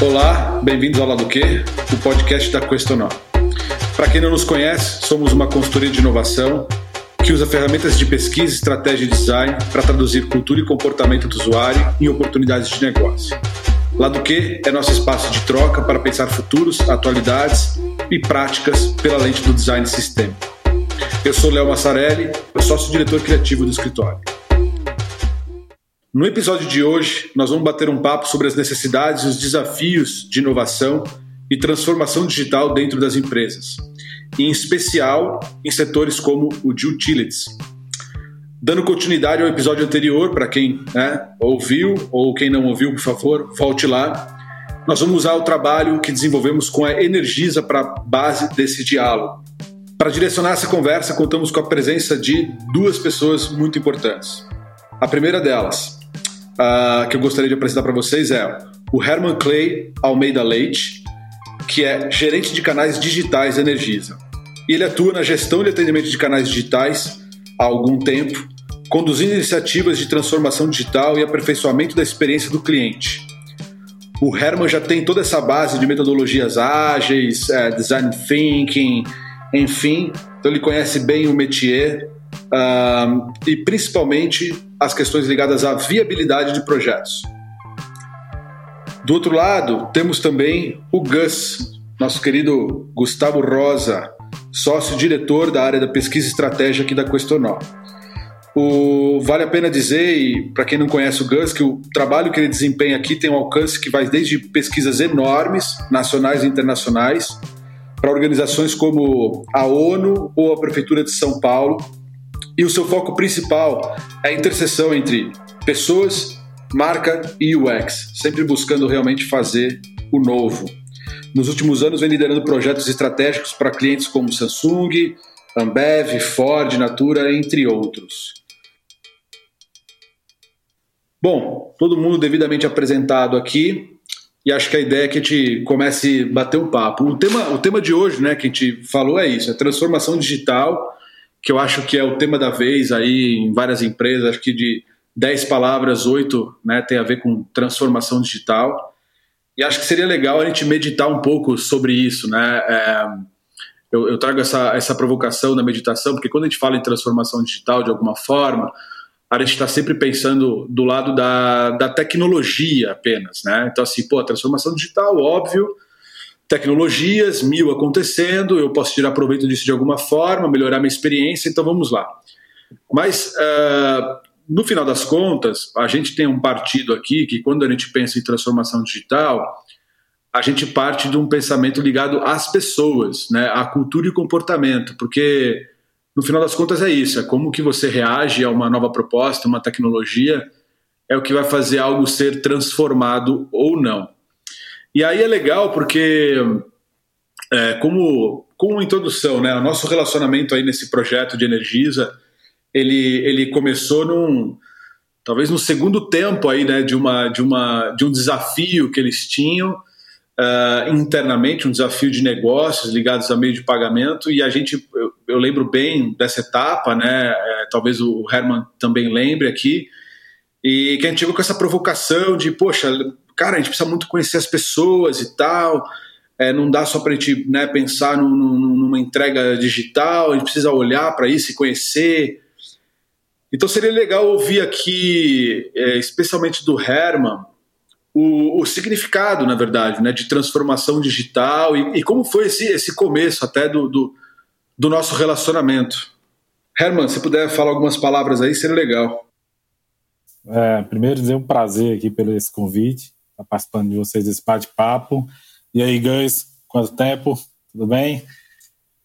Olá, bem-vindos ao Lado Q, o podcast da Questionar. Para quem não nos conhece, somos uma consultoria de inovação que usa ferramentas de pesquisa, estratégia e design para traduzir cultura e comportamento do usuário em oportunidades de negócio. Lado Q é nosso espaço de troca para pensar futuros, atualidades e práticas pela lente do design sistêmico. Eu sou Léo Massarelli, sócio-diretor criativo do escritório. No episódio de hoje, nós vamos bater um papo sobre as necessidades e os desafios de inovação e transformação digital dentro das empresas, em especial em setores como o de utilities. Dando continuidade ao episódio anterior, para quem né, ouviu ou quem não ouviu, por favor, volte lá. Nós vamos usar o trabalho que desenvolvemos com a Energisa para base desse diálogo. Para direcionar essa conversa, contamos com a presença de duas pessoas muito importantes. A primeira delas, uh, que eu gostaria de apresentar para vocês é o Herman Clay Almeida Leite, que é gerente de canais digitais Energisa. E ele atua na gestão e atendimento de canais digitais há algum tempo, conduzindo iniciativas de transformação digital e aperfeiçoamento da experiência do cliente. O Herman já tem toda essa base de metodologias ágeis, é, design thinking, enfim, então ele conhece bem o métier uh, e principalmente as questões ligadas à viabilidade de projetos. Do outro lado, temos também o Gus, nosso querido Gustavo Rosa, sócio-diretor da área da pesquisa e estratégia aqui da Questonó. O, vale a pena dizer, e para quem não conhece o Gus, que o trabalho que ele desempenha aqui tem um alcance que vai desde pesquisas enormes, nacionais e internacionais, para organizações como a ONU ou a Prefeitura de São Paulo, e o seu foco principal é a interseção entre pessoas, marca e UX, sempre buscando realmente fazer o novo. Nos últimos anos, vem liderando projetos estratégicos para clientes como Samsung, Ambev, Ford, Natura, entre outros. Bom, todo mundo devidamente apresentado aqui e acho que a ideia é que a gente comece a bater um papo. O tema, o tema de hoje, né, que a gente falou é isso, é transformação digital que eu acho que é o tema da vez aí em várias empresas, acho que de 10 palavras, 8 né, tem a ver com transformação digital. E acho que seria legal a gente meditar um pouco sobre isso, né? É, eu, eu, trago essa, essa provocação da meditação, porque quando a gente fala em transformação digital de alguma forma, a gente está sempre pensando do lado da, da tecnologia apenas, né? Então, assim, pô, a transformação digital, óbvio, tecnologias, mil acontecendo, eu posso tirar proveito disso de alguma forma, melhorar minha experiência, então vamos lá. Mas, uh, no final das contas, a gente tem um partido aqui que, quando a gente pensa em transformação digital, a gente parte de um pensamento ligado às pessoas, né, à cultura e comportamento, porque, no final das contas, é isso, é como que você reage a uma nova proposta, uma tecnologia, é o que vai fazer algo ser transformado ou não. E aí é legal porque, é, como, como introdução, né, o nosso relacionamento aí nesse projeto de Energisa, ele, ele começou num, talvez no segundo tempo aí, né, de, uma, de, uma, de um desafio que eles tinham uh, internamente, um desafio de negócios ligados a meio de pagamento, e a gente, eu, eu lembro bem dessa etapa, né, é, talvez o Herman também lembre aqui, e que a gente chegou com essa provocação de, poxa, cara, a gente precisa muito conhecer as pessoas e tal. É, não dá só para a gente né, pensar num, numa entrega digital, a gente precisa olhar para isso e conhecer. Então seria legal ouvir aqui, é, especialmente do Herman, o, o, significado, na verdade, né, de transformação digital e, e como foi esse, esse começo até do, do, do nosso relacionamento. Herman, se puder falar algumas palavras aí, seria legal. É, primeiro dizer um prazer aqui pelo esse convite estar tá participando de vocês desse bate-papo. E aí, guys, quanto tempo? Tudo bem?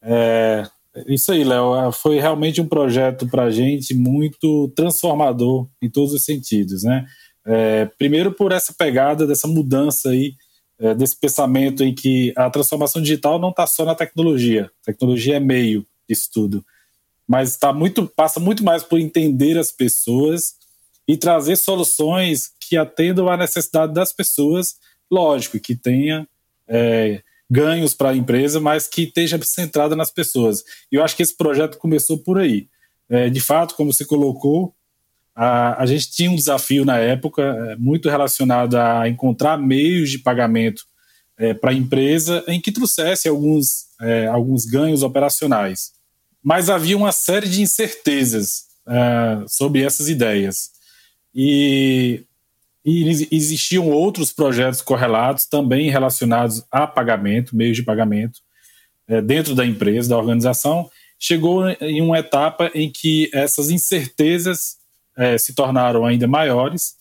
É, isso aí, Léo. É, foi realmente um projeto para a gente muito transformador em todos os sentidos, né? É, primeiro por essa pegada dessa mudança aí, é, desse pensamento em que a transformação digital não está só na tecnologia. Tecnologia é meio disso tudo. Mas tá muito, passa muito mais por entender as pessoas e trazer soluções que atendam à necessidade das pessoas, lógico, que tenha é, ganhos para a empresa, mas que esteja centrada nas pessoas. E eu acho que esse projeto começou por aí. É, de fato, como você colocou, a, a gente tinha um desafio na época é, muito relacionado a encontrar meios de pagamento é, para a empresa em que trouxesse alguns, é, alguns ganhos operacionais. Mas havia uma série de incertezas é, sobre essas ideias. E, e existiam outros projetos correlatos também relacionados a pagamento, meios de pagamento, é, dentro da empresa, da organização. Chegou em uma etapa em que essas incertezas é, se tornaram ainda maiores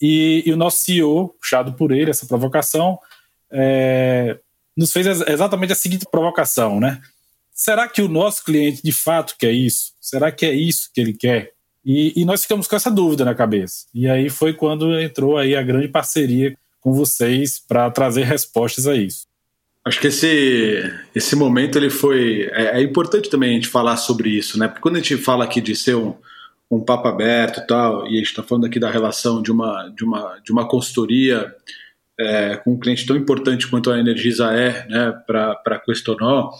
e, e, o nosso CEO, puxado por ele, essa provocação, é, nos fez exatamente a seguinte provocação, né? Será que o nosso cliente de fato quer isso? Será que é isso que ele quer? E, e, nós ficamos com essa dúvida na cabeça. E aí foi quando entrou aí a grande parceria com vocês para trazer respostas a isso. Acho que esse, esse momento ele foi é, é, importante também a gente falar sobre isso, né? Porque quando a gente fala aqui de ser um, um papo aberto e tal, e a gente está falando aqui da relação de uma de uma de uma consultoria é, com um cliente tão importante quanto a Energisa é, né? Para para Questonó,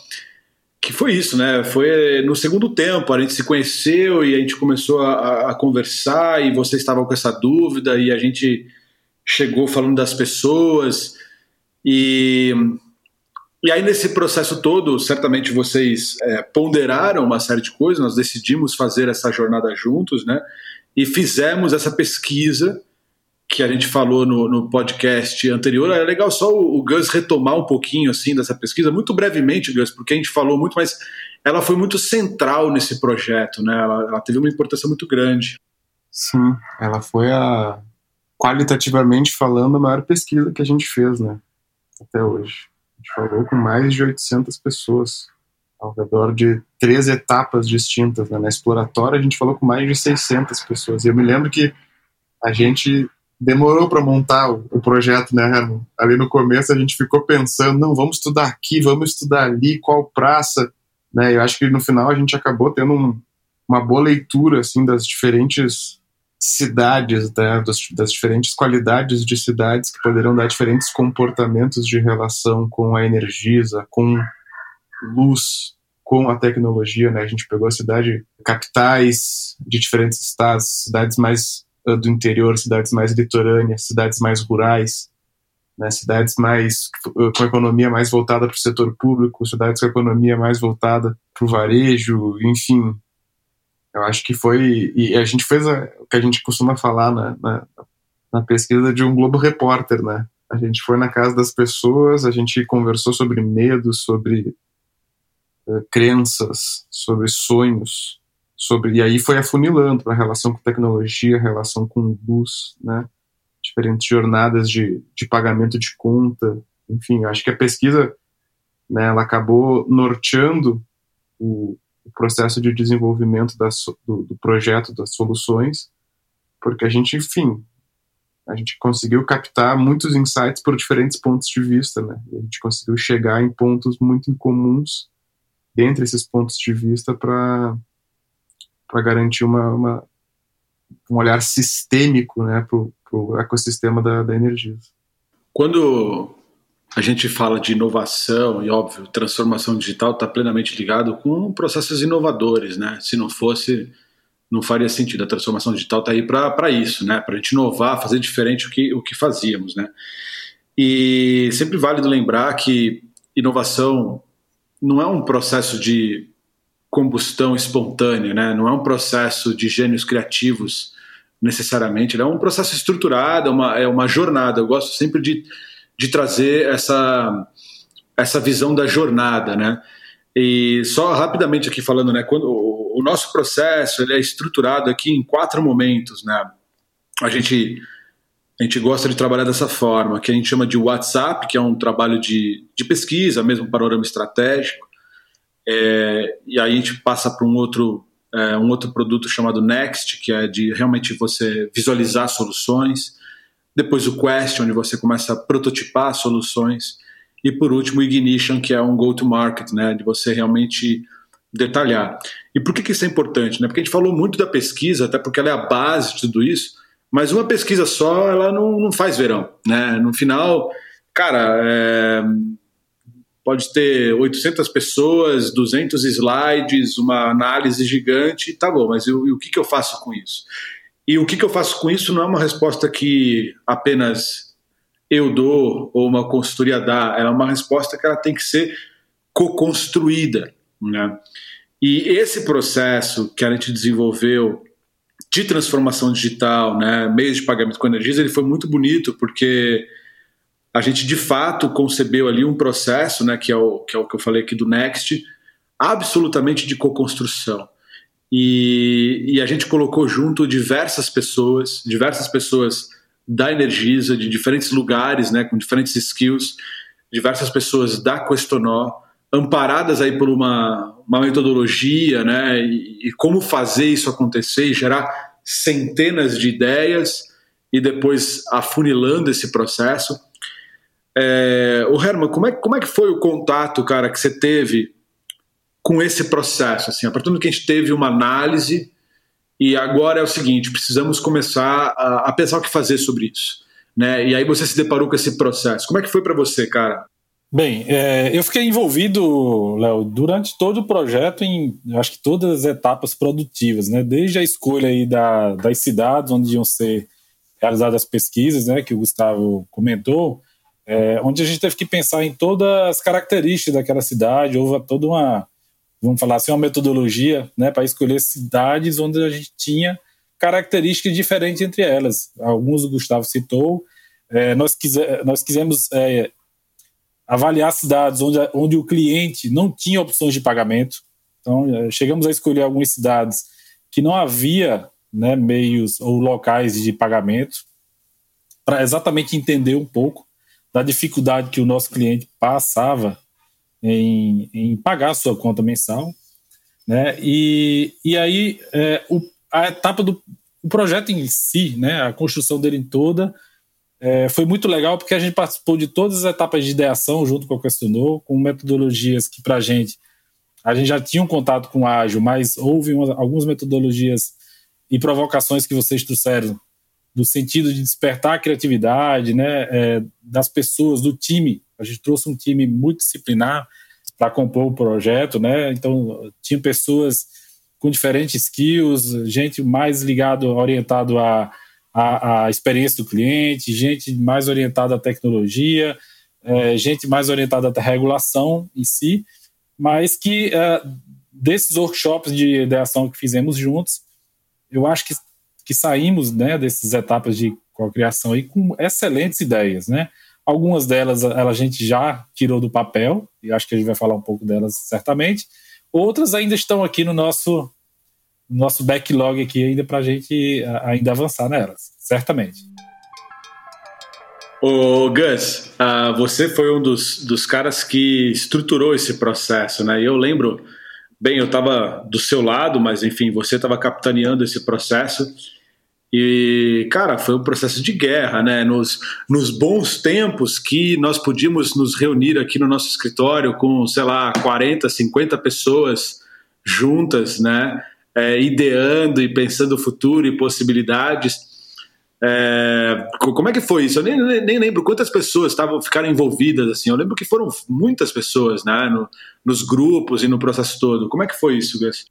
que foi isso, né? Foi no segundo tempo, a gente se conheceu e a gente começou a, a conversar e vocês estavam com essa dúvida e a gente chegou falando das pessoas e e aí nesse processo todo, certamente vocês é, ponderaram uma série de coisas, nós decidimos fazer essa jornada juntos, né? E fizemos essa pesquisa que a gente falou no, no podcast anterior. É legal só o, o, Gus retomar um pouquinho assim dessa pesquisa, muito brevemente, Gus, porque a gente falou muito, mas ela foi muito central nesse projeto, né? Ela, ela teve uma importância muito grande. Sim, ela foi a qualitativamente falando a maior pesquisa que a gente fez, né? Até hoje. A gente falou com mais de 800 pessoas ao redor de três etapas distintas. Né? Na exploratória, a gente falou com mais de 600 pessoas. E eu me lembro que a gente demorou para montar o, o, projeto, né, Herman? Ali no começo a gente ficou pensando, não, vamos estudar aqui, vamos estudar ali, qual praça, né? Eu acho que no final a gente acabou tendo um, uma boa leitura assim das diferentes cidades, né, das, das, diferentes qualidades de cidades que poderiam dar diferentes comportamentos de relação com a Energisa, com luz, com a tecnologia, né? A gente pegou a cidade, capitais de diferentes estados, cidades mais do interior, cidades mais litorâneas, cidades mais rurais, né, cidades mais com economia mais voltada para o setor público, cidades com economia mais voltada para o varejo, enfim. Eu acho que foi. E a gente fez a, o que a gente costuma falar na, na, na pesquisa de um Globo Repórter, né? A gente foi na casa das pessoas, a gente conversou sobre medo, sobre uh, crenças, sobre sonhos, sobre e aí foi afunilando para a relação com tecnologia, relação com luz, né? Diferentes jornadas de, de pagamento de conta, enfim, acho que a pesquisa, né, ela acabou norteando o, o processo de desenvolvimento do, do projeto das soluções, porque a gente, enfim, a gente conseguiu captar muitos insights por diferentes pontos de vista, né? A gente conseguiu chegar em pontos muito incomuns dentre esses pontos de vista para para garantir uma, uma, um olhar sistêmico né, para o ecossistema da, da energia. Quando a gente fala de inovação e, óbvio, transformação digital está plenamente ligado com processos inovadores, né? Se não fosse, não faria sentido. A transformação digital está aí para isso, né? Para a gente inovar, fazer diferente o que, o que fazíamos, né? E sempre válido lembrar que inovação não é um processo de combustão espontânea, né? não é um processo de gênios criativos necessariamente, é um processo estruturado, é uma, é uma jornada. Eu gosto sempre de, de trazer essa, essa visão da jornada, né? E só rapidamente aqui falando, né? Quando o, o nosso processo ele é estruturado aqui em quatro momentos, né? A gente a gente gosta de trabalhar dessa forma, que a gente chama de WhatsApp, que é um trabalho de, de pesquisa, mesmo panorama estratégico. É, e aí a gente passa para um outro é, um outro produto chamado Next, que é de realmente você visualizar soluções. Depois o Quest, onde você começa a prototipar soluções. E por último o Ignition, que é um go-to-market, né, de você realmente detalhar. E por que, que isso é importante? Né? Porque a gente falou muito da pesquisa, até porque ela é a base de tudo isso, mas uma pesquisa só, ela não, não faz verão. Né? No final, cara, é, pode ter 800 pessoas, 200 slides, uma análise gigante, tá bom, mas eu, o que, que eu faço com isso? E o que, que eu faço com isso não é uma resposta que apenas eu dou ou uma consultoria dá, ela é uma resposta que ela tem que ser co-construída. Né? E esse processo que a gente desenvolveu de transformação digital, né, meios de pagamento com energias, ele foi muito bonito porque a gente de fato concebeu ali um processo, né, que é o que, é o que eu falei aqui do Next, absolutamente de co-construção. E, e, a gente colocou junto diversas pessoas, diversas pessoas da Energisa, de diferentes lugares, né, com diferentes skills, diversas pessoas da Questonó, amparadas aí por uma, uma metodologia, né, e, e como fazer isso acontecer e gerar centenas de ideias e depois afunilando esse processo. É, o Herman, como é, como é que foi o contato, cara, que você teve com esse processo? Assim, a partir do que a gente teve uma análise e agora é o seguinte, precisamos começar a, a pensar o que fazer sobre isso. Né? E aí você se deparou com esse processo. Como é que foi para você, cara? Bem, é, eu fiquei envolvido, Léo, durante todo o projeto em, acho que todas as etapas produtivas, né? Desde a escolha aí da, das cidades onde iam ser realizadas as pesquisas, né? Que o Gustavo comentou, é, onde a gente teve que pensar em todas as características daquela cidade, houve toda uma, vamos falar assim, uma metodologia, né? Para escolher cidades onde a gente tinha características diferentes entre elas. Alguns o Gustavo citou. É, nós, nós quisemos é, avaliar cidades onde, onde o cliente não tinha opções de pagamento. Então, eh, chegamos a escolher algumas cidades que não havia né, meios ou locais de pagamento, para exatamente entender um pouco da dificuldade que o nosso cliente passava em, em pagar a sua conta mensal. Né? E, e aí, é, o, a etapa do o projeto em si, né, a construção dele toda, é, foi muito legal porque a gente participou de todas as etapas de ideação junto com o Questionou, com metodologias que para a gente, a gente já tinha um contato com o ágil, mas houve uma, algumas metodologias e provocações que vocês trouxeram do sentido de despertar a criatividade né, é, das pessoas, do time. A gente trouxe um time multidisciplinar para compor o projeto, né? Então, tinha pessoas com diferentes skills, gente mais ligado, orientado a a, a experiência do cliente, gente mais orientada à tecnologia, é, gente mais orientada à regulação em si, mas que é, desses workshops de ideação que fizemos juntos, eu acho que, que saímos né, dessas etapas de criação aí com excelentes ideias, né? Algumas delas a gente já tirou do papel, e acho que a gente vai falar um pouco delas certamente. Outras ainda estão aqui no nosso nosso backlog aqui ainda para a gente ainda avançar nelas, certamente. O Gus, uh, você foi um dos, dos caras que estruturou esse processo, né? Eu lembro, bem, eu estava do seu lado, mas enfim, você estava capitaneando esse processo. E, cara, foi um processo de guerra, né? Nos, nos bons tempos que nós podíamos nos reunir aqui no nosso escritório com, sei lá, 40, 50 pessoas juntas, né? é, ideando e pensando o futuro e possibilidades. É, como é que foi isso? Eu nem, nem, lembro quantas pessoas estavam ficaram envolvidas assim. Eu lembro que foram muitas pessoas, né, no, nos grupos e no processo todo. Como é que foi isso, Gus?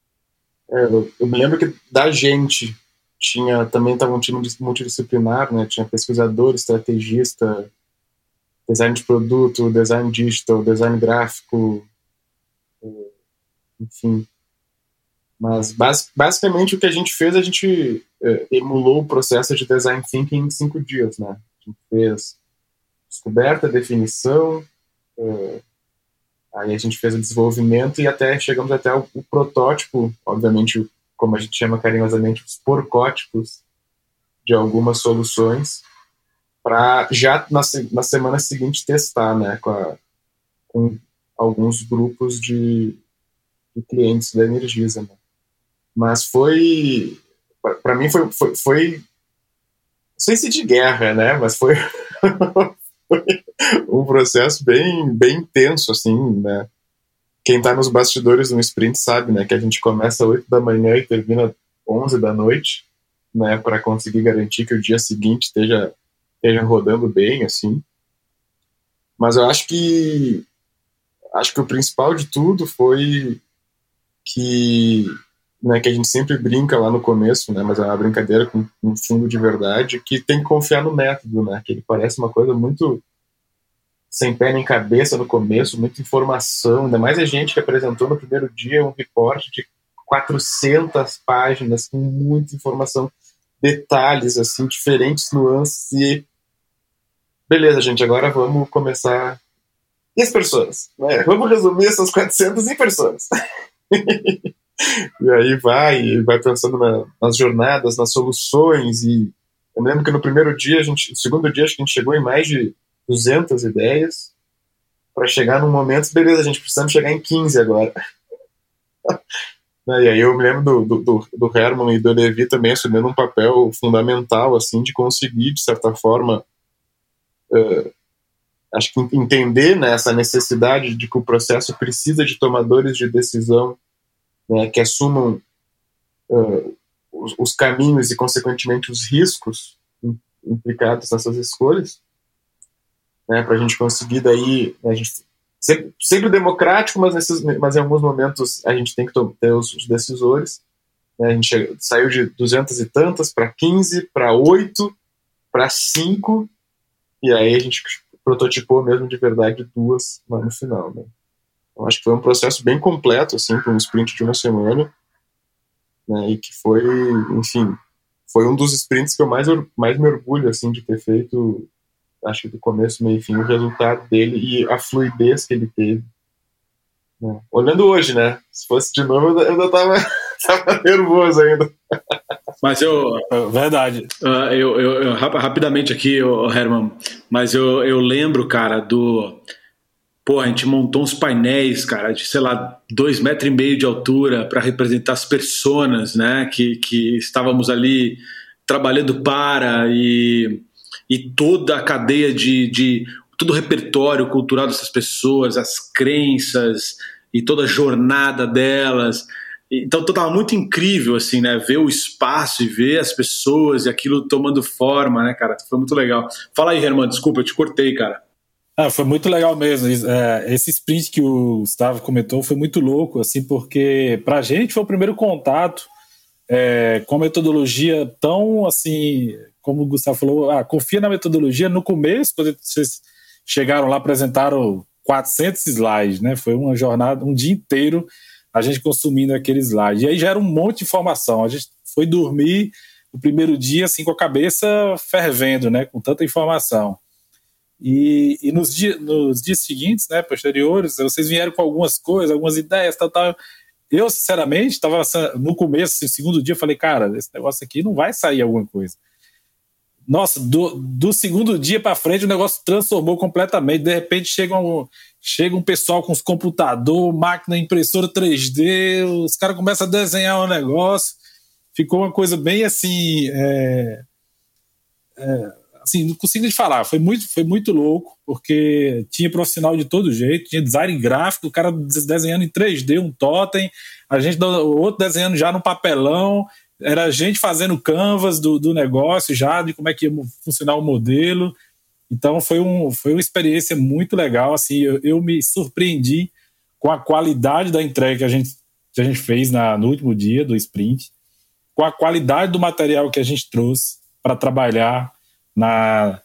É, eu, eu, me lembro que da gente tinha também estava um time multidisciplinar, né? Tinha pesquisador, estrategista, design de produto, design digital, design gráfico, é, enfim, mas bas basicamente o que a gente fez, a gente é, emulou o processo de design thinking em cinco dias, né? A gente fez descoberta, definição, é, aí a gente fez o desenvolvimento e até chegamos até o protótipo, obviamente, como a gente chama carinhosamente, os porcótipos de algumas soluções para já na, na semana seguinte testar, né, com, a, com alguns grupos de, de clientes da Energisa, né. Mas foi. para mim foi, foi, foi. Não sei se de guerra, né? Mas foi um processo bem, bem intenso, assim, né? Quem está nos bastidores do sprint sabe, né? Que a gente começa às 8 da manhã e termina 11 da noite, né? Para conseguir garantir que o dia seguinte esteja, esteja rodando bem, assim. Mas eu acho que acho que o principal de tudo foi que né, que a gente sempre brinca lá no começo, né, mas é uma brincadeira com um fundo de verdade, que tem que confiar no método, né, que ele parece uma coisa muito sem pé nem cabeça no começo, muita informação, ainda mais a gente que apresentou no primeiro dia um reporte de 400 páginas com muita informação, detalhes, assim, diferentes nuances e beleza, gente, agora vamos começar e as pessoas, né? Vamos resumir essas 400 em pessoas. e aí vai, vai pensando na, nas jornadas, nas soluções e eu lembro que no primeiro dia, a gente, no segundo dia, acho que a gente chegou em mais de 200 ideias para chegar num momento, beleza, a gente precisa chegar em 15 agora. e aí eu me lembro do, do, do Herman e do Levi também assumindo um papel fundamental, assim, de conseguir, de certa forma, uh, acho que entender né, essa necessidade de que o processo precisa de tomadores de decisão né, que assumam uh, os, os, caminhos e, consequentemente, os riscos implicados nessas escolhas, né, para a gente conseguir daí, né, a gente, sempre, sempre democrático, mas, nesses, mas em alguns momentos a gente tem que ter os, decisores. Né, a gente saiu de duzentas e tantas para 15, para 8, para 5, e aí a gente prototipou mesmo de verdade duas lá no final, né. Eu acho que foi um processo bem completo, assim, para um sprint de uma semana, né, e que foi, enfim, foi um dos sprints que eu mais, mais me orgulho, assim, de ter feito, acho que do começo, meio e fim, o resultado dele e a fluidez que ele teve. Né. Olhando hoje, né, se fosse de novo, eu ainda tava, tava nervoso ainda. Mas eu. É verdade. Uh, eu, eu, eu, rapidamente aqui, Herman, mas eu, eu lembro, cara, do Pô, a gente montou uns painéis, cara, de, sei lá, dois metros e meio de altura para representar as personas, né, que, que estávamos ali trabalhando para e, e toda a cadeia de, de todo o repertório cultural dessas pessoas, as crenças e toda a jornada delas. Então estava muito incrível, assim, né? Ver o espaço e ver as pessoas e aquilo tomando forma, né, cara? Foi muito legal. Fala aí, Herman, desculpa, eu te cortei, cara. Ah, foi muito legal mesmo. É, esse sprint que o Gustavo comentou foi muito louco, assim, porque para a gente foi o primeiro contato é, com a metodologia tão assim, como o Gustavo falou, ah, confia na metodologia. No começo, quando vocês chegaram lá, apresentaram 400 slides, né? Foi uma jornada, um dia inteiro a gente consumindo aqueles slides. E aí já era um monte de informação. A gente foi dormir o primeiro dia assim com a cabeça fervendo, né? Com tanta informação. E, e nos, dia, nos dias seguintes, né, posteriores, vocês vieram com algumas coisas, algumas ideias, tal, tal. Eu, sinceramente, estava no começo, no assim, segundo dia, falei, cara, esse negócio aqui não vai sair alguma coisa. Nossa, do, do segundo dia para frente o negócio transformou completamente. De repente chega um, chega um pessoal com os computador, máquina impressora 3D, os caras começam a desenhar um negócio. Ficou uma coisa bem assim. É, é, assim, não consigo te falar, foi muito, foi muito louco, porque tinha profissional de todo jeito, tinha design gráfico, o cara desenhando em 3D um totem, a gente, o outro desenhando já no papelão, era a gente fazendo canvas do, do negócio já, de como é que ia funcionar o modelo. Então foi, um, foi uma experiência muito legal, assim, eu, eu me surpreendi com a qualidade da entrega que a gente, que a gente fez na, no último dia do sprint, com a qualidade do material que a gente trouxe para trabalhar na,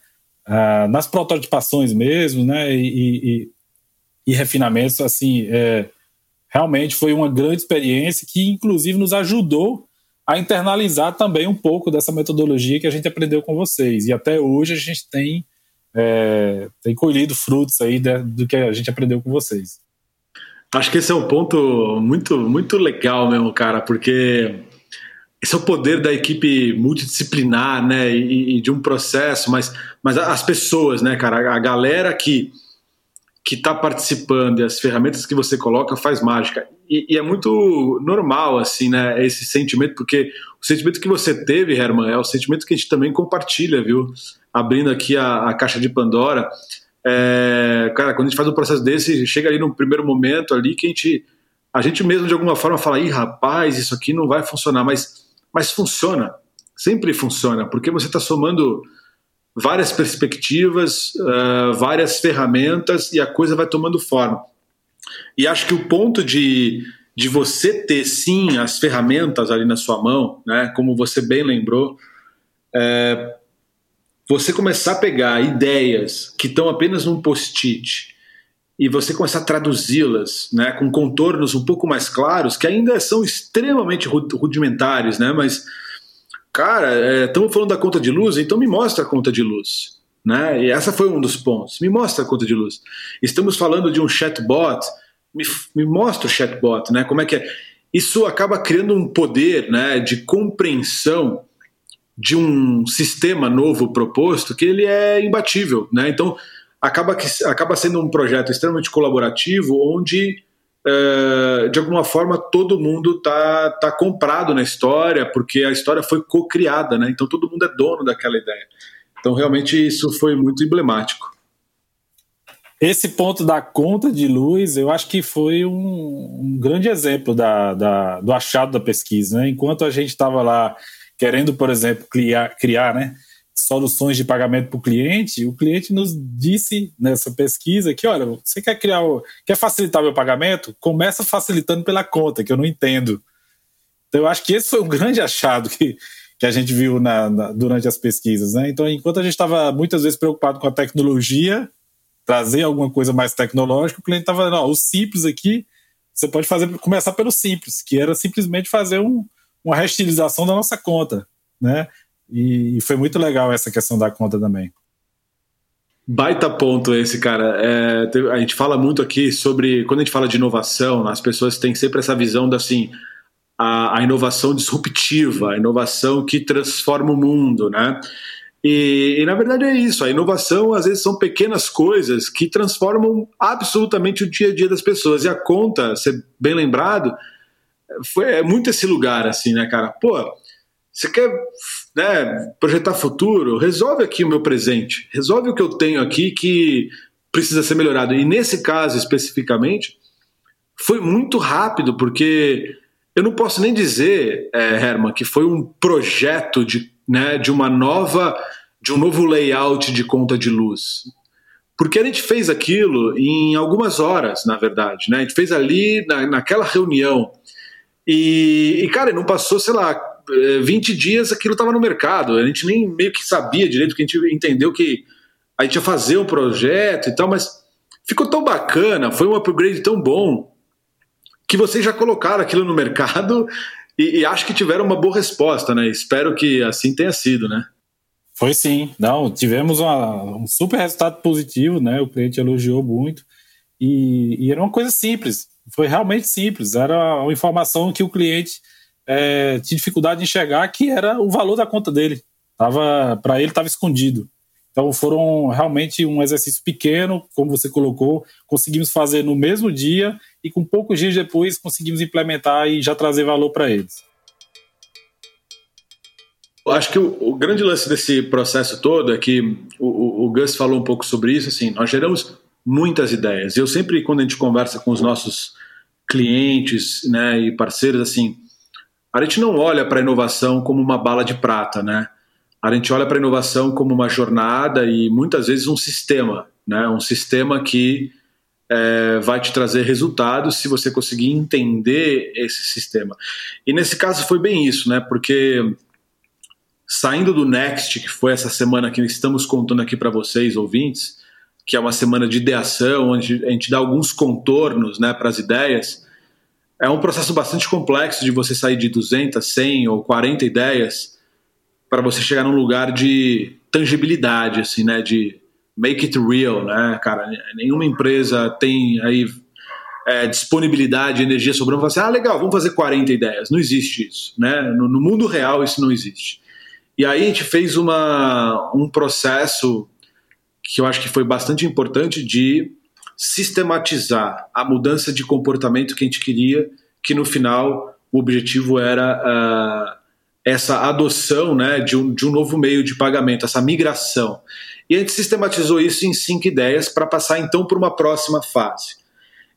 uh, nas prototipações mesmo, né, e, e, e refinamentos, assim, é, realmente foi uma grande experiência que, inclusive, nos ajudou a internalizar também um pouco dessa metodologia que a gente aprendeu com vocês. E até hoje a gente tem, é, tem colhido frutos aí de, do que a gente aprendeu com vocês. Acho que esse é um ponto muito, muito legal mesmo, cara, porque esse é o poder da equipe multidisciplinar, né, e, e, de um processo, mas, mas as pessoas, né, cara, a galera que que está participando e as ferramentas que você coloca faz mágica. E, e, é muito normal assim, né, esse sentimento porque o sentimento que você teve, Herman, é o sentimento que a gente também compartilha, viu? Abrindo aqui a, a caixa de Pandora, é, cara, quando a gente faz um processo desse, chega ali no primeiro momento ali que a gente a gente mesmo de alguma forma fala, ih, rapaz, isso aqui não vai funcionar, mas mas funciona, sempre funciona, porque você está somando várias perspectivas, uh, várias ferramentas e a coisa vai tomando forma. E acho que o ponto de, de você ter sim as ferramentas ali na sua mão, né? Como você bem lembrou, é, você começar a pegar ideias que estão apenas num post-it e você começar a traduzi-las, né, com contornos um pouco mais claros, que ainda são extremamente rudimentares, né? Mas cara, estamos é, falando da conta de luz, então me mostra a conta de luz. Né? E essa foi um dos pontos. Me mostra a conta de luz. Estamos falando de um chatbot me, me mostra o chatbot, né? Como é que é? Isso acaba criando um poder, né, de compreensão de um sistema novo proposto que ele é imbatível, né? Então acaba que acaba sendo um projeto extremamente colaborativo onde Uh, de alguma forma todo mundo tá, tá comprado na história, porque a história foi co-criada, né? Então todo mundo é dono daquela ideia. Então realmente isso foi muito emblemático. Esse ponto da conta de luz, eu acho que foi um, um grande exemplo da, da, do achado da pesquisa. Né? Enquanto a gente estava lá querendo, por exemplo, criar, criar né, soluções de pagamento para o cliente, o cliente nos disse nessa pesquisa que, olha, você quer criar, quer facilitar o meu pagamento? Começa facilitando pela conta, que eu não entendo. Então, eu acho que esse foi um grande achado que, que a gente viu na, na, durante as pesquisas. Né? Então, enquanto a gente estava muitas vezes preocupado com a tecnologia, trazer alguma coisa mais tecnológica, o cliente estava falando, o simples aqui, você pode fazer começar pelo simples, que era simplesmente fazer um, uma restilização da nossa conta, né? E, e, foi muito legal essa questão da conta também. Baita ponto esse, cara. É, a gente fala muito aqui sobre, quando a gente fala de inovação, as pessoas têm sempre essa visão da assim, a, a inovação disruptiva, a inovação que transforma o mundo, né? E, e, na verdade é isso. A inovação às vezes são pequenas coisas que transformam absolutamente o dia a dia das pessoas. E a conta, ser bem lembrado, foi é muito esse lugar assim, né, cara? Pô, você quer né, projetar futuro? Resolve aqui o meu presente. Resolve o que eu tenho aqui que precisa ser melhorado. E nesse caso especificamente, foi muito rápido porque eu não posso nem dizer, é, Herman, que foi um projeto de né, de uma nova, de um novo layout de conta de luz. Porque a gente fez aquilo em algumas horas, na verdade, né? A gente fez ali na, naquela reunião. E, e, cara, não passou, sei lá, 20 dias aquilo estava no mercado. A gente nem meio que sabia direito, que a gente entendeu que a gente ia fazer um projeto e tal, mas ficou tão bacana, foi um upgrade tão bom, que vocês já colocaram aquilo no mercado e, e, acho que tiveram uma boa resposta, né? Espero que assim tenha sido, né? Foi sim. Não, tivemos uma, um super resultado positivo, né? O cliente elogiou muito. E, e, era uma coisa simples. Foi realmente simples. Era uma informação que o cliente é, tinha dificuldade de enxergar, que era o valor da conta dele. Tava Para ele estava escondido. Então foram realmente um exercício pequeno, como você colocou, conseguimos fazer no mesmo dia e com poucos dias depois conseguimos implementar e já trazer valor para eles. Eu acho que o, o, grande lance desse processo todo é que o, o, Gus falou um pouco sobre isso. Assim, nós geramos muitas ideias. Eu sempre, quando a gente conversa com os nossos clientes né, e parceiros, assim, a gente não olha para a inovação como uma bala de prata, né? a gente olha para a inovação como uma jornada e muitas vezes um sistema, né? um sistema que é, vai te trazer resultados se você conseguir entender esse sistema. E nesse caso foi bem isso, né? porque saindo do Next, que foi essa semana que estamos contando aqui para vocês, ouvintes, que é uma semana de ideação, onde a gente dá alguns contornos né, para as ideias, é um processo bastante complexo de você sair de 200, 100 ou 40 ideias para você chegar num lugar de tangibilidade, assim, né? De make it real, né, cara? Nenhuma empresa tem aí é, disponibilidade, energia sobrando, assim, ah, legal, vamos fazer 40 ideias. Não existe isso, né? No, no, mundo real isso não existe. E aí a gente fez uma, um processo que eu acho que foi bastante importante de sistematizar a mudança de comportamento que a gente queria, que no final o objetivo era uh, essa adoção né, de, um, de um novo meio de pagamento, essa migração. E a gente sistematizou isso em cinco ideias para passar então para uma próxima fase.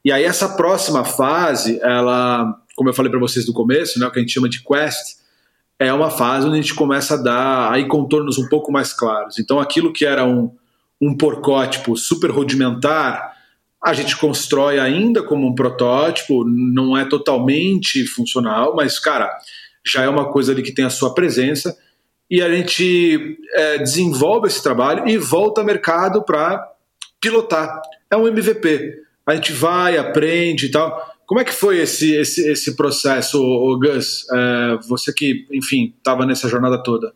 E aí essa próxima fase, ela, como eu falei para vocês no começo, né, o que a gente chama de quest, é uma fase onde a gente começa a dar aí contornos um pouco mais claros. Então aquilo que era um, um porcótipo super rudimentar, a gente constrói ainda como um protótipo, não é totalmente funcional, mas, cara, já é uma coisa ali que tem a sua presença, e a gente é, desenvolve esse trabalho e volta ao mercado para pilotar. É um MVP. A gente vai, aprende e tal. Como é que foi esse, esse, esse processo, Gus? É, você que, enfim, estava nessa jornada toda.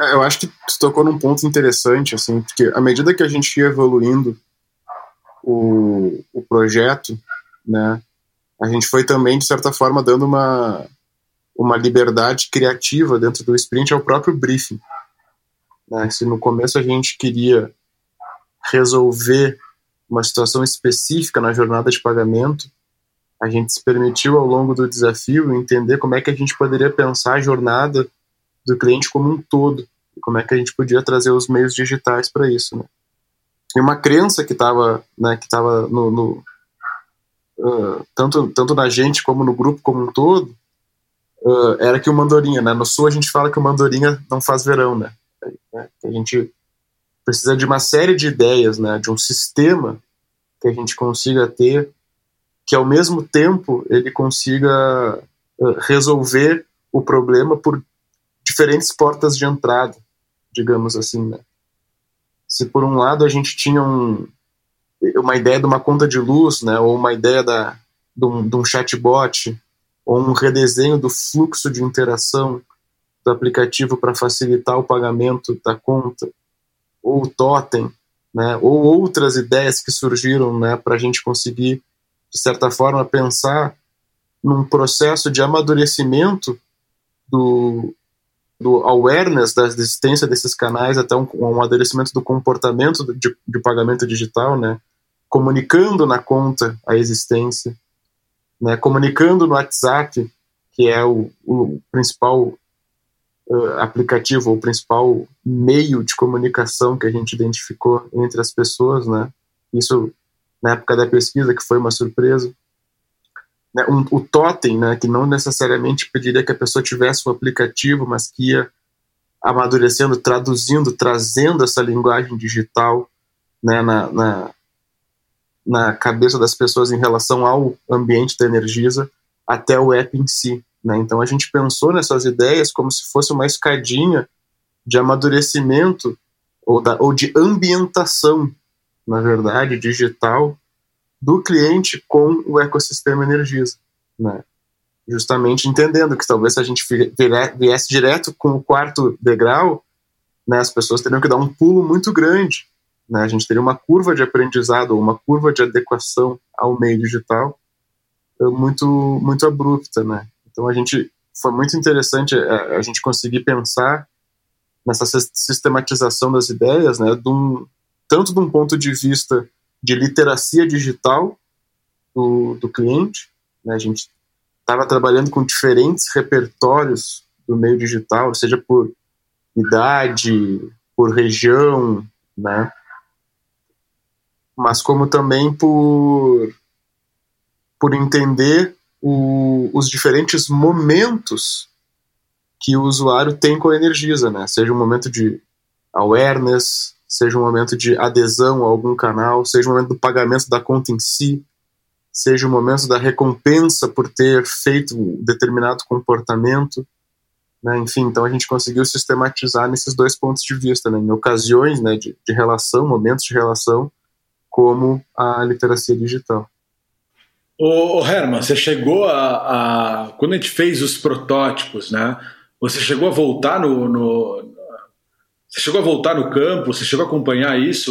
É, eu acho que tu tocou num ponto interessante, assim, porque à medida que a gente ia evoluindo o, o projeto, né, a gente foi também, de certa forma, dando uma, uma liberdade criativa dentro do sprint ao próprio briefing. Né? Se no começo a gente queria resolver uma situação específica na jornada de pagamento, a gente se permitiu ao longo do desafio entender como é que a gente poderia pensar a jornada do cliente como um todo e como é que a gente podia trazer os meios digitais para isso, né? E uma crença que estava, né, que estava no, no uh, tanto tanto na gente como no grupo como um todo, uh, era que o mandorinha, né? No sul a gente fala que o mandorinha não faz verão, né? A gente precisa de uma série de ideias, né? De um sistema que a gente consiga ter que ao mesmo tempo ele consiga resolver o problema por diferentes portas de entrada, digamos assim, né? Se por um lado a gente tinha um, uma ideia de uma conta de luz, né, ou uma ideia da, de, um, de um chatbot, ou um redesenho do fluxo de interação do aplicativo para facilitar o pagamento da conta, ou o totem, né, ou outras ideias que surgiram né, para a gente conseguir de certa forma, pensar num processo de amadurecimento do, do awareness da existência desses canais até um, um amadurecimento do comportamento de, de, pagamento digital, né? Comunicando na conta a existência, né? Comunicando no WhatsApp, que é o, o principal uh, aplicativo, o principal meio de comunicação que a gente identificou entre as pessoas, né? Isso na época da pesquisa, que foi uma surpresa. Né, um, o totem, né, que não necessariamente pediria que a pessoa tivesse um aplicativo, mas que ia amadurecendo, traduzindo, trazendo essa linguagem digital né, na, na, na cabeça das pessoas em relação ao ambiente da Energisa até o app em si. Né? Então a gente pensou nessas ideias como se fosse uma escadinha de amadurecimento ou, da, ou de ambientação na verdade, digital do cliente com o ecossistema Energisa, né? Justamente entendendo que talvez se a gente viesse direto com o quarto degrau, né, as pessoas teriam que dar um pulo muito grande, né? A gente teria uma curva de aprendizado, uma curva de adequação ao meio digital eh, muito muito abrupta, né? Então a gente foi muito interessante a, eh, a gente conseguir pensar nessa sistematização das ideias, né, de um, tanto de um ponto de vista de literacia digital do, do cliente, né, a gente estava trabalhando com diferentes repertórios do meio digital, seja por idade, por região, né, mas como também por, por entender o, os diferentes momentos que o usuário tem com a Energisa, né? Seja um momento de awareness, seja um momento de adesão a algum canal, seja um momento do pagamento da conta em si, seja um momento da recompensa por ter feito um determinado comportamento. Né? Enfim, então a gente conseguiu sistematizar nesses dois pontos de vista, né? em ocasiões né, de, de relação, momentos de relação, como a literacia digital. Ô, Herman, você chegou a, a, Quando a gente fez os protótipos, né? Você chegou a voltar no, no, você chegou a voltar no campo? Você chegou a acompanhar isso?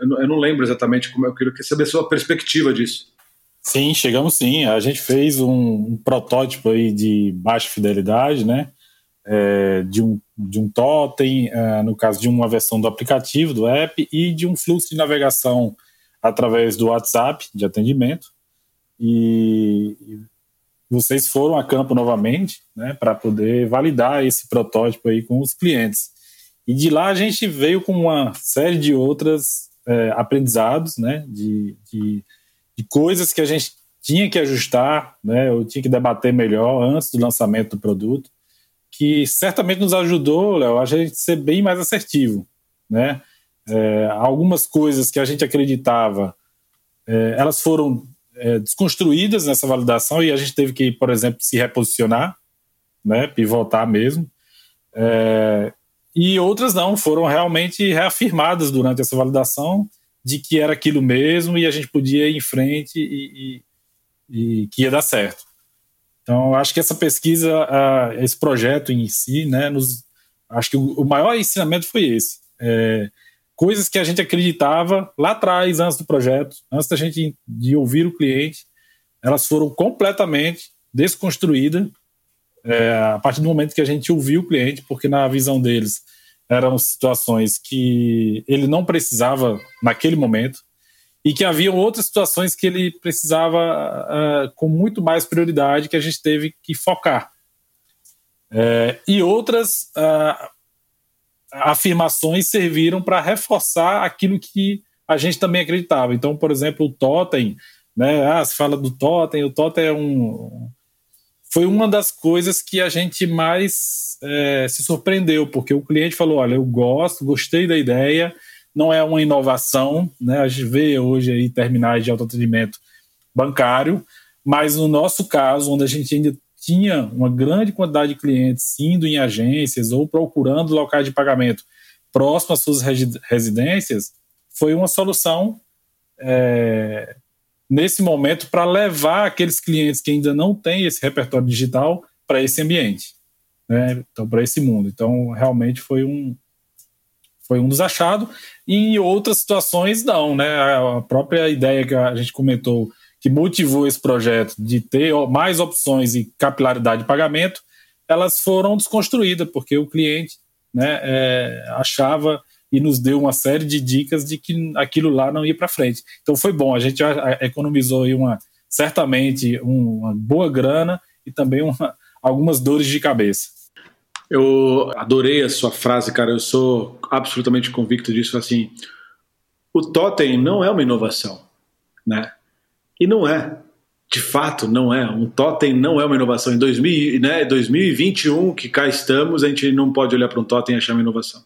Eu não, lembro exatamente como eu queria saber a sua perspectiva disso. Sim, chegamos sim. A gente fez um, um protótipo aí de baixa fidelidade, né? É, de, um, de um totem, é, no caso de uma versão do aplicativo, do app, e de um fluxo de navegação através do WhatsApp de atendimento. E, e vocês foram a campo novamente, né, para poder validar esse protótipo aí com os clientes. E de lá a gente veio com uma série de outras é, aprendizados, né, de, de, de, coisas que a gente tinha que ajustar, né, ou tinha que debater melhor antes do lançamento do produto, que certamente nos ajudou, Léo, a gente ser bem mais assertivo, né. É, algumas coisas que a gente acreditava é, elas foram é, desconstruídas nessa validação e a gente teve que, por exemplo, se reposicionar, né, pivotar mesmo. É, e outras não, foram realmente reafirmadas durante essa validação de que era aquilo mesmo e a gente podia ir em frente e, e, e que ia dar certo. Então, acho que essa pesquisa, esse projeto em si, né, nos, acho que o, maior ensinamento foi esse. É, coisas que a gente acreditava lá atrás, antes do projeto, antes da gente de ouvir o cliente, elas foram completamente desconstruídas é, a partir do momento que a gente ouviu o cliente, porque na visão deles eram situações que ele não precisava naquele momento e que havia outras situações que ele precisava uh, com muito mais prioridade que a gente teve que focar. É, e outras uh, afirmações serviram para reforçar aquilo que a gente também acreditava. Então, por exemplo, o totem, né? Ah, se fala do totem, o totem é um foi uma das coisas que a gente mais é, se surpreendeu, porque o cliente falou: olha, eu gosto, gostei da ideia, não é uma inovação, né? A gente vê hoje aí terminais de autoatendimento bancário, mas no nosso caso, onde a gente ainda tinha uma grande quantidade de clientes indo em agências ou procurando locais de pagamento próximo às suas residências, foi uma solução é, nesse momento para levar aqueles clientes que ainda não têm esse repertório digital para esse ambiente, né? então para esse mundo. Então realmente foi um foi um dos achados. E em outras situações não, né? A própria ideia que a gente comentou que motivou esse projeto de ter mais opções e capilaridade de pagamento, elas foram desconstruídas porque o cliente né, é, achava e nos deu uma série de dicas de que aquilo lá não ia para frente. Então foi bom, a gente economizou aí uma, certamente uma boa grana e também uma, algumas dores de cabeça. Eu adorei a sua frase, cara. Eu sou absolutamente convicto disso. Assim, o totem não é uma inovação, né? E não é. De fato, não é. Um totem não é uma inovação. Em 2000, né, 2021, que cá estamos, a gente não pode olhar para um totem e achar uma inovação.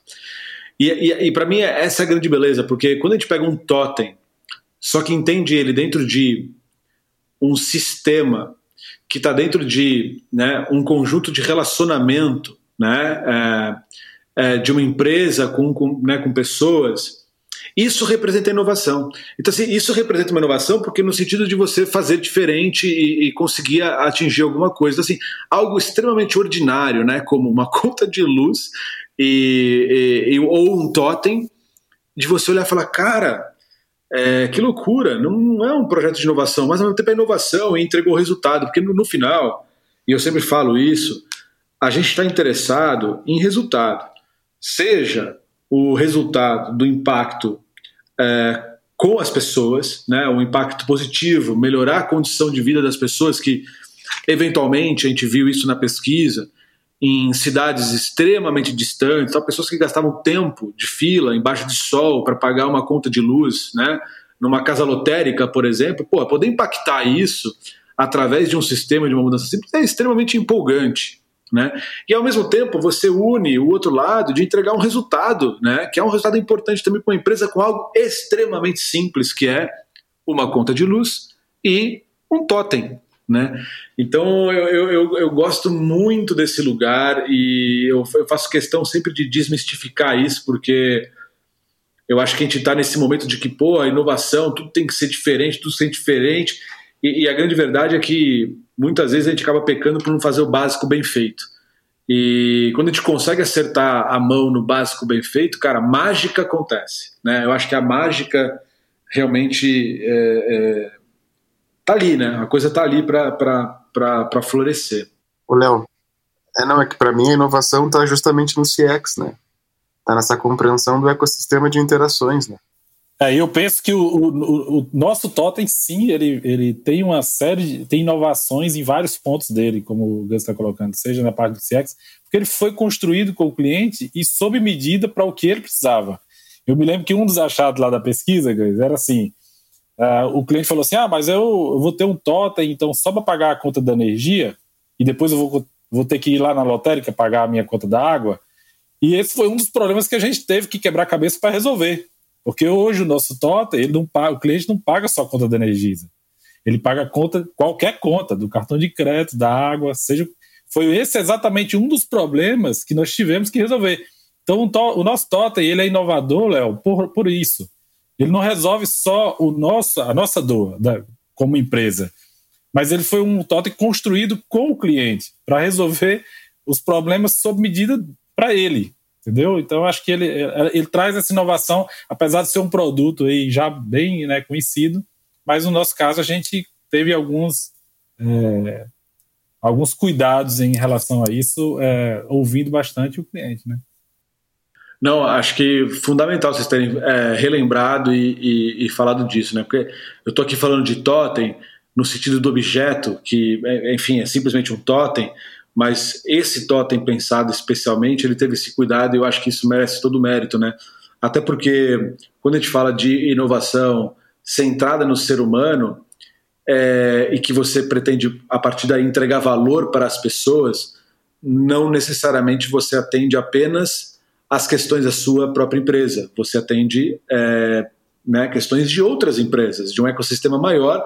E, e, e para mim é essa a grande beleza, porque quando a gente pega um totem, só que entende ele dentro de um sistema que está dentro de né, um conjunto de relacionamento né, é, é, de uma empresa com, com, né, com pessoas, isso representa inovação. Então, assim, isso representa uma inovação porque no sentido de você fazer diferente e, e conseguir atingir alguma coisa. Então, assim, algo extremamente ordinário, né, como uma conta de luz e, e, ou um totem, de você olhar e falar, cara, é, que loucura, não, não, é um projeto de inovação, mas ao mesmo tempo é inovação e entregou resultado, porque no, no final, e eu sempre falo isso, a gente está interessado em resultado, seja o resultado do impacto é, com as pessoas, né, um impacto positivo, melhorar a condição de vida das pessoas que eventualmente a gente viu isso na pesquisa, em cidades extremamente distantes, só pessoas que gastavam tempo de fila embaixo de sol para pagar uma conta de luz, né? Numa casa lotérica, por exemplo, pô, poder impactar isso através de um sistema de uma mudança simples é extremamente empolgante. Né? E ao mesmo tempo você une o outro lado de entregar um resultado, né? que é um resultado importante também para uma empresa com algo extremamente simples, que é uma conta de luz e um totem né? Então eu, eu, eu, gosto muito desse lugar e eu, eu, faço questão sempre de desmistificar isso, porque eu acho que a gente está nesse momento de que, pô, a inovação, tudo tem que ser diferente, tudo ser diferente, e, e, a grande verdade é que muitas vezes a gente acaba pecando por não fazer o básico bem feito. E quando a gente consegue acertar a mão no básico bem feito, cara, mágica acontece. Né? Eu acho que a mágica realmente é, é tá ali, né? A coisa tá ali para florescer. O Léo, é, não, é que para mim a inovação tá justamente no CX, né? Tá nessa compreensão do ecossistema de interações, né? É, eu penso que o, o, o, nosso totem, sim, ele, ele tem uma série, de, tem inovações em vários pontos dele, como o Gus está colocando, seja na parte do CX, porque ele foi construído com o cliente e sob medida para o que ele precisava. Eu me lembro que um dos achados lá da pesquisa, Gus, era assim, Uh, o cliente falou assim: ah, mas eu, eu vou ter um totem, então só para pagar a conta da energia e depois eu vou, vou ter que ir lá na lotérica pagar a minha conta da água. E esse foi um dos problemas que a gente teve que quebrar a cabeça para resolver. Porque hoje o nosso totem, ele não paga, o cliente não paga só a conta da Energisa. Ele paga conta, qualquer conta, do cartão de crédito, da água, seja. Foi esse exatamente um dos problemas que nós tivemos que resolver. Então, o, nosso totem, ele é inovador, Léo, por, por isso. Ele não resolve só o nosso, a nossa dor da, como empresa, mas ele foi um totem construído com o cliente para resolver os problemas sob medida para ele, entendeu? Então acho que ele, ele traz essa inovação, apesar de ser um produto aí já bem né, conhecido, mas no nosso caso a gente teve alguns é, alguns cuidados em relação a isso, é, ouvindo bastante o cliente, né? Não, acho que fundamental vocês terem é, relembrado e, e, e, falado disso, né? Porque eu estou aqui falando de totem no sentido do objeto, que, é, enfim, é simplesmente um totem, mas esse totem pensado especialmente, ele teve esse cuidado e eu acho que isso merece todo o mérito, né? Até porque quando a gente fala de inovação centrada no ser humano é, e que você pretende a partir daí entregar valor para as pessoas, não necessariamente você atende apenas as questões da sua própria empresa, você atende é, né, questões de outras empresas, de um ecossistema maior,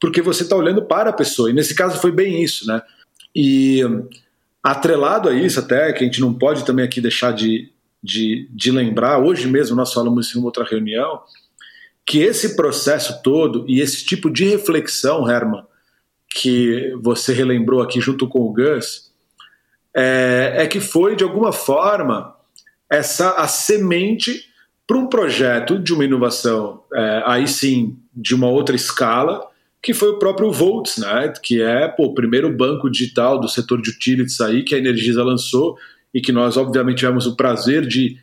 porque você está olhando para a pessoa. E nesse caso foi bem isso, né? E atrelado a isso, até, que a gente não pode também aqui deixar de, de, de lembrar, hoje mesmo nós falamos em outra reunião, que esse processo todo e esse tipo de reflexão, Herman, que você relembrou aqui junto com o Gus, é, é que foi, de alguma forma, essa a semente para um projeto de uma inovação, é, aí sim, de uma outra escala, que foi o próprio Volts, né, que é pô, o primeiro banco digital do setor de utilities aí que a Energisa lançou e que nós obviamente tivemos o prazer de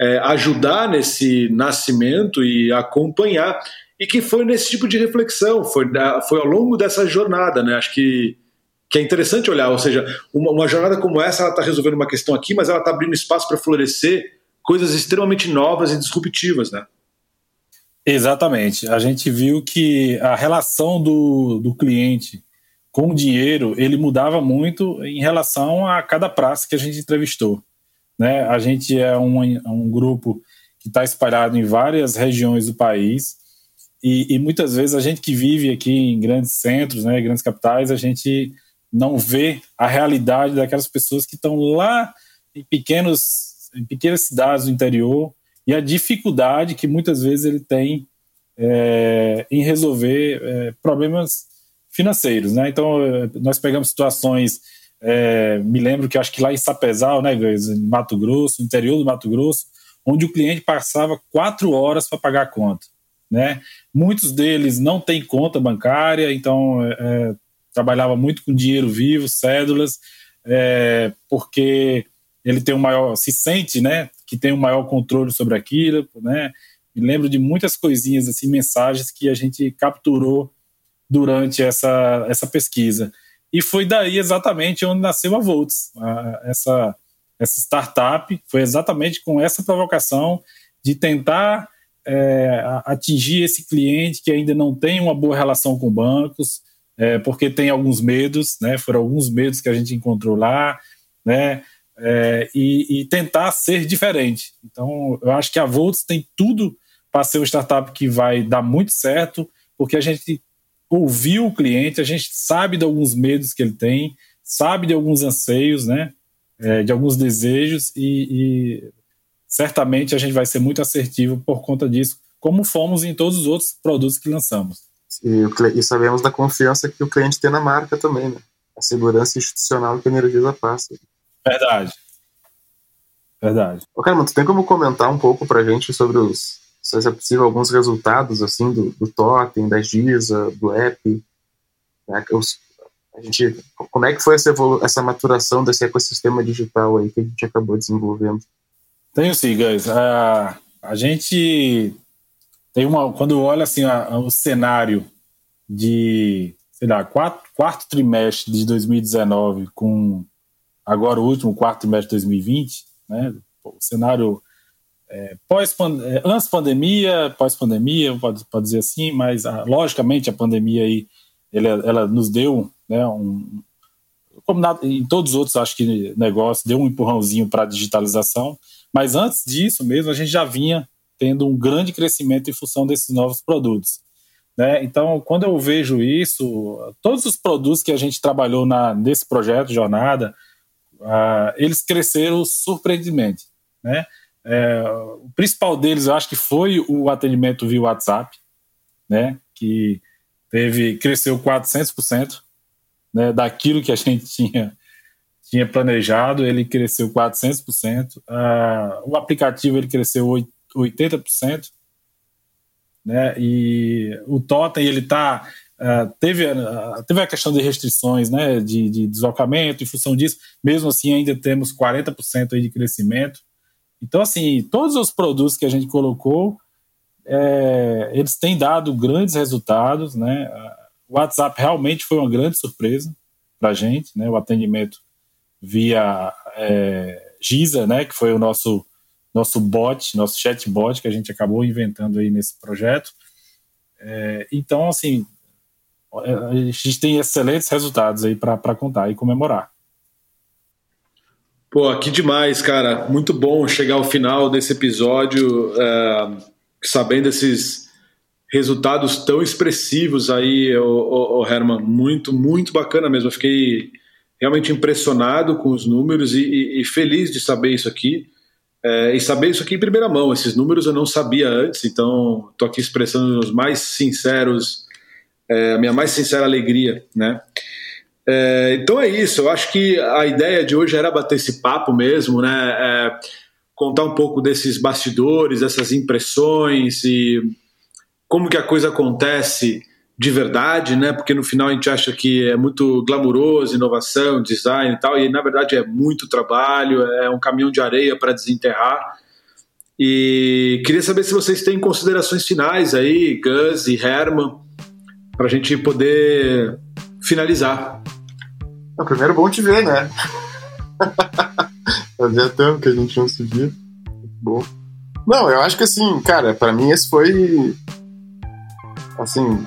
é, ajudar nesse nascimento e acompanhar e que foi nesse tipo de reflexão, foi, foi ao longo dessa jornada, né, acho que que é interessante olhar, ou seja, uma, uma jornada como essa, ela está resolvendo uma questão aqui, mas ela está abrindo espaço para florescer coisas extremamente novas e disruptivas, né? Exatamente. A gente viu que a relação do, do cliente com o dinheiro ele mudava muito em relação a cada praça que a gente entrevistou. Né? A gente é um, um grupo que está espalhado em várias regiões do país e, e, muitas vezes a gente que vive aqui em grandes centros, né, grandes capitais, a gente não vê a realidade daquelas pessoas que estão lá em pequenos em pequenas cidades do interior e a dificuldade que muitas vezes ele tem é, em resolver é, problemas financeiros, né? Então é, nós pegamos situações, é, me lembro que acho que lá em Sapezal, né, em Mato Grosso, interior do Mato Grosso, onde o cliente passava quatro horas para pagar a conta, né? Muitos deles não têm conta bancária, então é, é, trabalhava muito com dinheiro vivo, cédulas, porque ele tem um maior, se sente, né, que tem um maior controle sobre aquilo, né? Me lembro de muitas coisinhas assim, mensagens que a gente capturou durante essa, essa pesquisa. E foi daí exatamente onde nasceu a Volts, a, essa essa startup foi exatamente com essa provocação de tentar é, atingir esse cliente que ainda não tem uma boa relação com bancos, é, porque tem alguns medos, né? Foram alguns medos que a gente encontrou lá, né? é, e, e, tentar ser diferente. Então, eu acho que a Volts tem tudo para ser uma startup que vai dar muito certo, porque a gente ouviu o cliente, a gente sabe de alguns medos que ele tem, sabe de alguns anseios, né, é, de alguns desejos, e, e certamente a gente vai ser muito assertivo por conta disso, como fomos em todos os outros produtos que lançamos. E, e sabemos da confiança que o cliente tem na marca também, né? A segurança institucional que a Energisa passa. Verdade. Verdade. Ô, Caramba, tu tem como comentar um pouco pra gente sobre os, se é possível, alguns resultados, assim, do, do Totem, da Giza, do app? Né? Os, a gente, como é que foi essa, essa maturação desse ecossistema digital aí que a gente acabou desenvolvendo? Tenho sim, guys. A, a gente tem uma. Quando olha assim, a, o cenário de, sei lá, quatro, quarto trimestre de 2019 com agora o último quarto trimestre de 2020, né? O cenário é, pós é, antes pandemia, pós pandemia, pode, pode dizer assim, mas a, ah, logicamente a pandemia aí ela, ela nos deu, né, um, como na, em todos os outros acho que negócio deu um empurrãozinho para a digitalização, mas antes disso mesmo a gente já vinha tendo um grande crescimento em função desses novos produtos. Né? Então, quando eu vejo isso, todos os produtos que a gente trabalhou na, nesse projeto Jornada, uh, eles cresceram surpreendentemente. Né? É, o principal deles, eu acho que foi o atendimento via WhatsApp, né? que teve cresceu 400%, né? daquilo que a gente tinha, tinha planejado, ele cresceu 400%. Uh, ah, o aplicativo ele cresceu 80%, né? E o Totem ele está uh, ah, teve, uh, teve a questão de restrições, né? De, de, deslocamento, em função disso, mesmo assim ainda temos 40% aí de crescimento. Então, assim, todos os produtos que a gente colocou, é, eles têm dado grandes resultados, né? O WhatsApp realmente foi uma grande surpresa para a gente, né? O atendimento via é, Giza, né? Que foi o nosso nosso bot, nosso chatbot que a gente acabou inventando aí nesse projeto. É, então, assim, é, a gente tem excelentes resultados aí para contar e comemorar. Pô, que demais, cara. Muito bom chegar ao final desse episódio é, sabendo esses resultados tão expressivos aí, o, o, o, Herman. Muito, muito bacana mesmo. Eu fiquei realmente impressionado com os números e, e, e feliz de saber isso aqui. É, e saber isso aqui em primeira mão. Esses números eu não sabia antes, então estou aqui expressando os mais sinceros, é, a minha mais sincera alegria, né? É, então é isso. Eu acho que a ideia de hoje era bater esse papo mesmo, né? É, contar um pouco desses bastidores, essas impressões e como que a coisa acontece de verdade, né? Porque no final a gente acha que é muito glamuroso, inovação, design e tal, e na verdade é muito trabalho, é um caminhão de areia para desenterrar. E queria saber se vocês têm considerações finais aí, Gus e Herman, para a gente poder finalizar. É, primeiro, bom te ver, né? Fazia tempo que a gente não se via. Bom. Não, eu acho que assim, cara, para mim esse foi. Assim,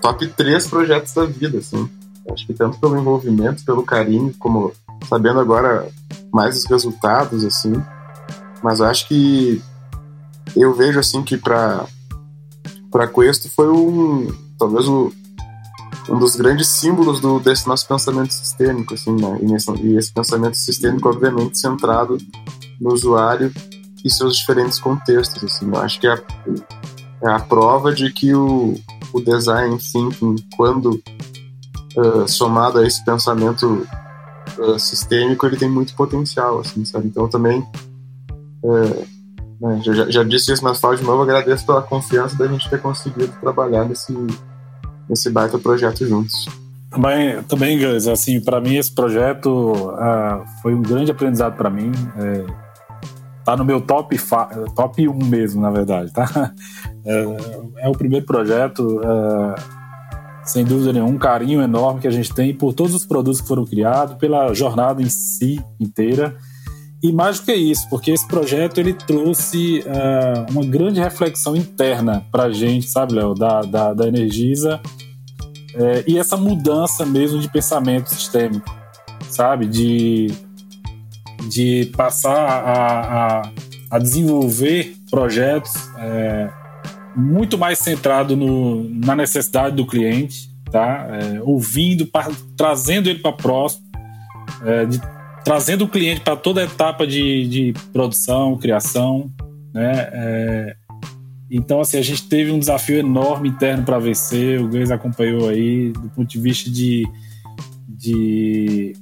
top três projetos da vida, assim. Acho que tanto pelo envolvimento, pelo carinho, como sabendo agora mais os resultados, assim. Mas acho que eu vejo, assim, que para para Questo foi um talvez o, um dos grandes símbolos do, desse nosso pensamento sistêmico, assim, né? E, nesse, e esse pensamento sistêmico, obviamente, centrado no usuário e seus diferentes contextos, assim. Eu acho que a, é a prova de que o, o design thinking, quando uh, somado a esse pensamento uh, sistêmico, ele tem muito potencial, assim, sabe? Então também, uh, né, já, já, disse isso, mas falo de novo, agradeço pela confiança da gente ter conseguido trabalhar nesse, nesse baita projeto juntos. Também, também assim, para mim esse projeto foi um grande aprendizado para mim. É, tá no meu top, top 1 mesmo, na verdade, tá? É, é o primeiro projeto, é, sem dúvida nenhuma, um carinho enorme que a gente tem por todos os produtos que foram criados, pela jornada em si inteira. E mais do que isso, porque esse projeto ele trouxe uh, uma grande reflexão interna para a gente, sabe, Léo, da, da, da Energisa, é, e essa mudança mesmo de pensamento sistêmico, sabe, de, de passar a, a, a desenvolver projetos é, muito mais centrado no, na necessidade do cliente, tá? É, ouvindo, pra, trazendo ele para próximo, é, de, trazendo o cliente para toda a etapa de, de produção, criação, né? É, então, assim, a gente teve um desafio enorme interno para vencer. O Gans acompanhou aí do ponto de vista de, de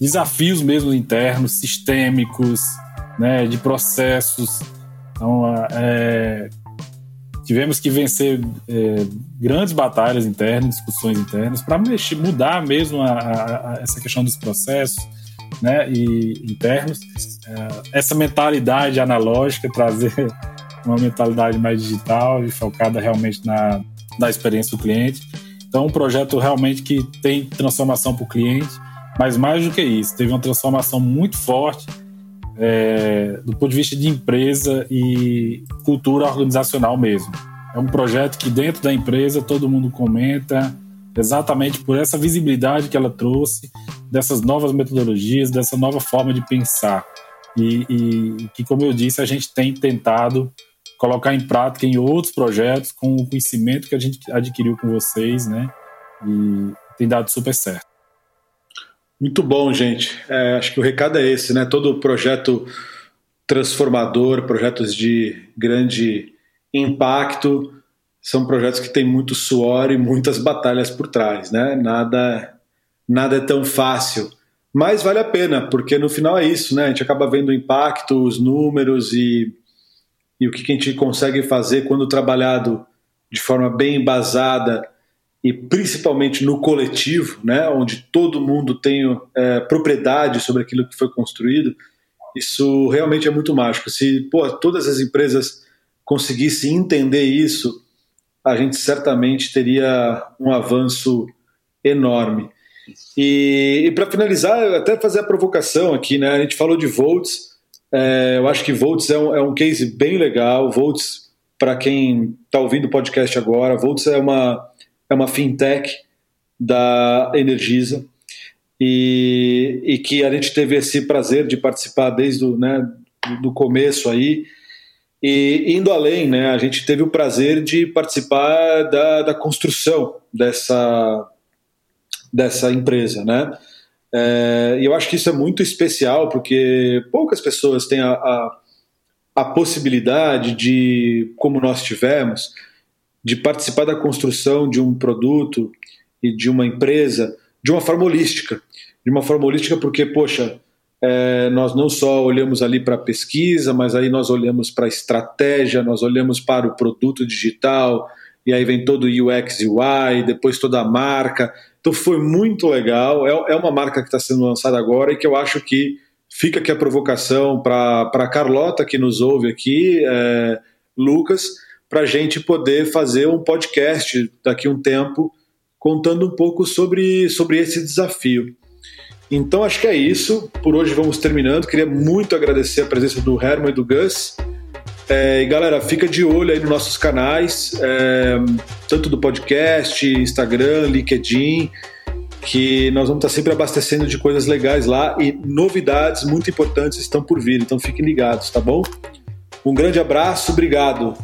desafios mesmo internos, sistêmicos, né, de processos. Então, é, tivemos que vencer é, grandes batalhas internas, discussões internas, para mudar mesmo a, a, a, essa questão dos processos né, e internos. É, essa mentalidade analógica, trazer uma mentalidade mais digital e focada realmente na, na experiência do cliente. Então, um projeto realmente que tem transformação para o cliente, mas mais do que isso, teve uma transformação muito forte é, do ponto de vista de empresa e cultura organizacional mesmo. É um projeto que dentro da empresa todo mundo comenta, exatamente por essa visibilidade que ela trouxe, dessas novas metodologias, dessa nova forma de pensar. E, e que, como eu disse, a gente tem tentado colocar em prática em outros projetos com o conhecimento que a gente adquiriu com vocês, né? E tem dado super certo. Muito bom, gente. É, acho que o recado é esse, né? Todo projeto transformador, projetos de grande impacto, são projetos que têm muito suor e muitas batalhas por trás, né? Nada, nada é tão fácil, mas vale a pena, porque no final é isso, né? A gente acaba vendo o impacto, os números e, e o que a gente consegue fazer quando trabalhado de forma bem embasada e principalmente no coletivo, né? Onde todo mundo tem é, propriedade sobre aquilo que foi construído. Isso realmente é muito mágico. Se pô, todas as empresas conseguissem entender isso, a gente certamente teria um avanço enorme. E, e para finalizar, eu até fazer a provocação aqui, né? A gente falou de Volts, é, eu acho que Volts é um, é um case bem legal. Volts, para quem está ouvindo o podcast agora, Volts é uma, é uma fintech da Energisa e, e que a gente teve esse prazer de participar desde o né, do começo aí. E indo além, né, a gente teve o prazer de participar da, da construção dessa, dessa empresa, né? É, e eu acho que isso é muito especial porque poucas pessoas têm a, a, a, possibilidade de, como nós tivemos, de participar da construção de um produto e de uma empresa de uma forma holística. De uma forma holística porque, poxa, é, nós não só olhamos ali para a pesquisa, mas aí nós olhamos para a estratégia, nós olhamos para o produto digital, e aí vem todo o UX e UI, depois toda a marca. Então foi muito legal. É, é uma marca que está sendo lançada agora e que eu acho que fica aqui a provocação para a Carlota que nos ouve aqui, é, Lucas, para a gente poder fazer um podcast daqui a um tempo contando um pouco sobre, sobre esse desafio. Então acho que é isso. Por hoje vamos terminando. Queria muito agradecer a presença do Herman e do Gus. É, e galera, fica de olho aí nos nossos canais, é, tanto do podcast, Instagram, LinkedIn, que nós vamos estar sempre abastecendo de coisas legais lá e novidades muito importantes estão por vir, então fiquem ligados, tá bom? Um grande abraço, obrigado.